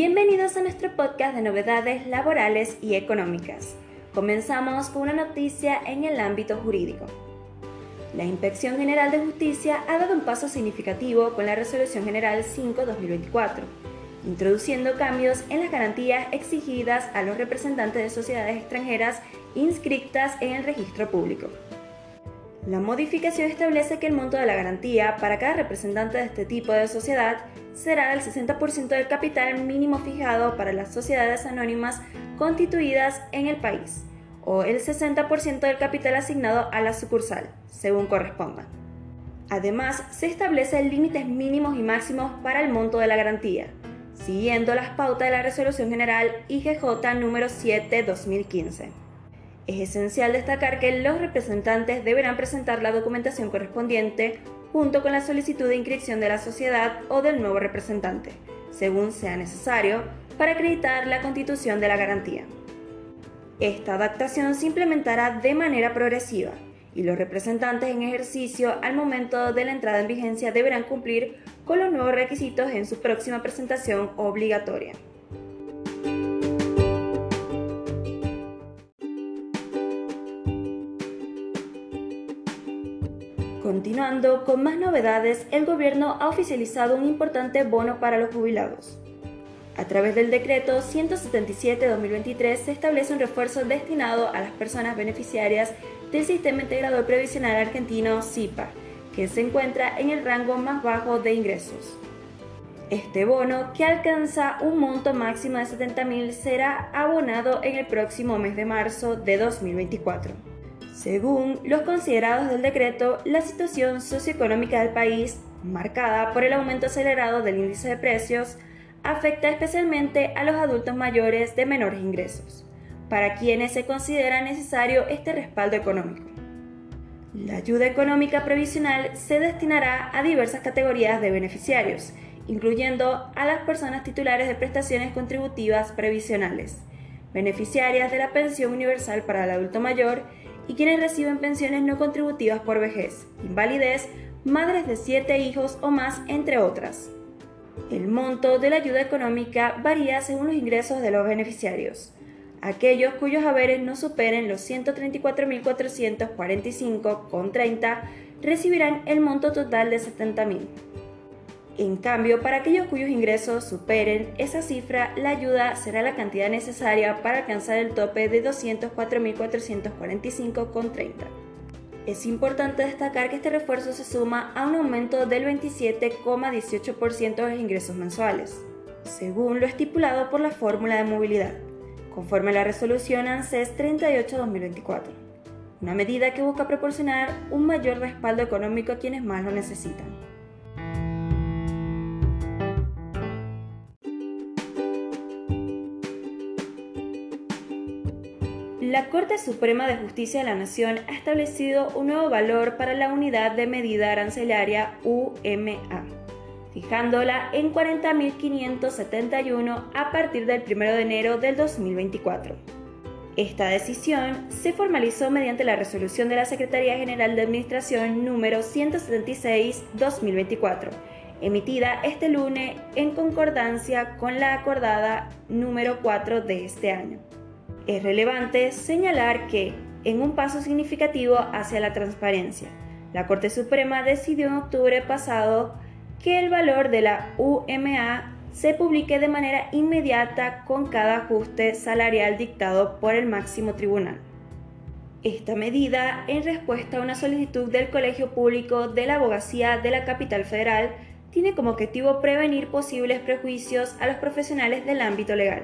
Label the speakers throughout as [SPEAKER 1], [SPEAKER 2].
[SPEAKER 1] Bienvenidos a nuestro podcast de novedades laborales y económicas. Comenzamos con una noticia en el ámbito jurídico. La Inspección General de Justicia ha dado un paso significativo con la Resolución General 5-2024, introduciendo cambios en las garantías exigidas a los representantes de sociedades extranjeras inscritas en el registro público. La modificación establece que el monto de la garantía para cada representante de este tipo de sociedad será del 60% del capital mínimo fijado para las sociedades anónimas constituidas en el país o el 60% del capital asignado a la sucursal, según corresponda. Además, se establecen límites mínimos y máximos para el monto de la garantía, siguiendo las pautas de la Resolución General IGJ número 7-2015. Es esencial destacar que los representantes deberán presentar la documentación correspondiente junto con la solicitud de inscripción de la sociedad o del nuevo representante, según sea necesario, para acreditar la constitución de la garantía. Esta adaptación se implementará de manera progresiva y los representantes en ejercicio al momento de la entrada en vigencia deberán cumplir con los nuevos requisitos en su próxima presentación obligatoria. Continuando con más novedades, el gobierno ha oficializado un importante bono para los jubilados. A través del decreto 177-2023 se establece un refuerzo destinado a las personas beneficiarias del Sistema Integrador Previsional Argentino SIPA, que se encuentra en el rango más bajo de ingresos. Este bono, que alcanza un monto máximo de 70.000, será abonado en el próximo mes de marzo de 2024. Según los considerados del decreto, la situación socioeconómica del país, marcada por el aumento acelerado del índice de precios, afecta especialmente a los adultos mayores de menores ingresos, para quienes se considera necesario este respaldo económico. La ayuda económica previsional se destinará a diversas categorías de beneficiarios, incluyendo a las personas titulares de prestaciones contributivas previsionales, beneficiarias de la pensión universal para el adulto mayor y quienes reciben pensiones no contributivas por vejez, invalidez, madres de siete hijos o más, entre otras. El monto de la ayuda económica varía según los ingresos de los beneficiarios. Aquellos cuyos haberes no superen los 134.445,30 recibirán el monto total de 70.000. En cambio, para aquellos cuyos ingresos superen esa cifra, la ayuda será la cantidad necesaria para alcanzar el tope de 204.445,30. Es importante destacar que este refuerzo se suma a un aumento del 27,18% de los ingresos mensuales, según lo estipulado por la fórmula de movilidad, conforme a la resolución ANSES 38-2024, una medida que busca proporcionar un mayor respaldo económico a quienes más lo necesitan. La Corte Suprema de Justicia de la Nación ha establecido un nuevo valor para la unidad de medida arancelaria UMA, fijándola en 40.571 a partir del 1 de enero del 2024. Esta decisión se formalizó mediante la resolución de la Secretaría General de Administración número 176-2024, emitida este lunes en concordancia con la acordada número 4 de este año. Es relevante señalar que, en un paso significativo hacia la transparencia, la Corte Suprema decidió en octubre pasado que el valor de la UMA se publique de manera inmediata con cada ajuste salarial dictado por el máximo tribunal. Esta medida, en respuesta a una solicitud del Colegio Público de la Abogacía de la Capital Federal, tiene como objetivo prevenir posibles prejuicios a los profesionales del ámbito legal.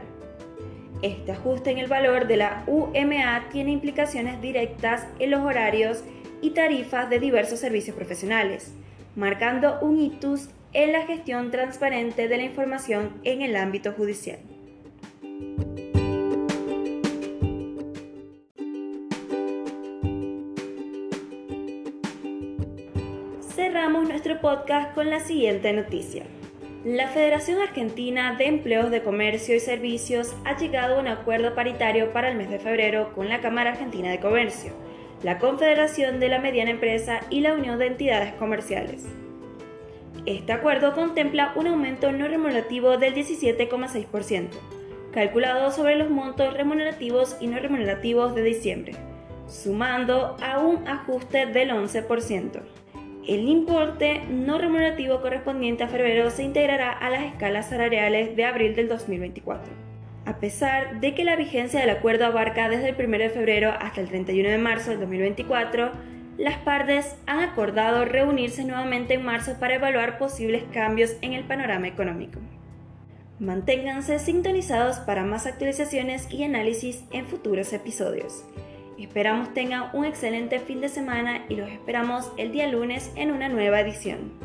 [SPEAKER 1] Este ajuste en el valor de la UMA tiene implicaciones directas en los horarios y tarifas de diversos servicios profesionales, marcando un hitus en la gestión transparente de la información en el ámbito judicial. Cerramos nuestro podcast con la siguiente noticia. La Federación Argentina de Empleos de Comercio y Servicios ha llegado a un acuerdo paritario para el mes de febrero con la Cámara Argentina de Comercio, la Confederación de la Mediana Empresa y la Unión de Entidades Comerciales. Este acuerdo contempla un aumento no remunerativo del 17,6%, calculado sobre los montos remunerativos y no remunerativos de diciembre, sumando a un ajuste del 11%. El importe no remunerativo correspondiente a febrero se integrará a las escalas salariales de abril del 2024. A pesar de que la vigencia del acuerdo abarca desde el 1 de febrero hasta el 31 de marzo del 2024, las partes han acordado reunirse nuevamente en marzo para evaluar posibles cambios en el panorama económico. Manténganse sintonizados para más actualizaciones y análisis en futuros episodios. Esperamos tengan un excelente fin de semana y los esperamos el día lunes en una nueva edición.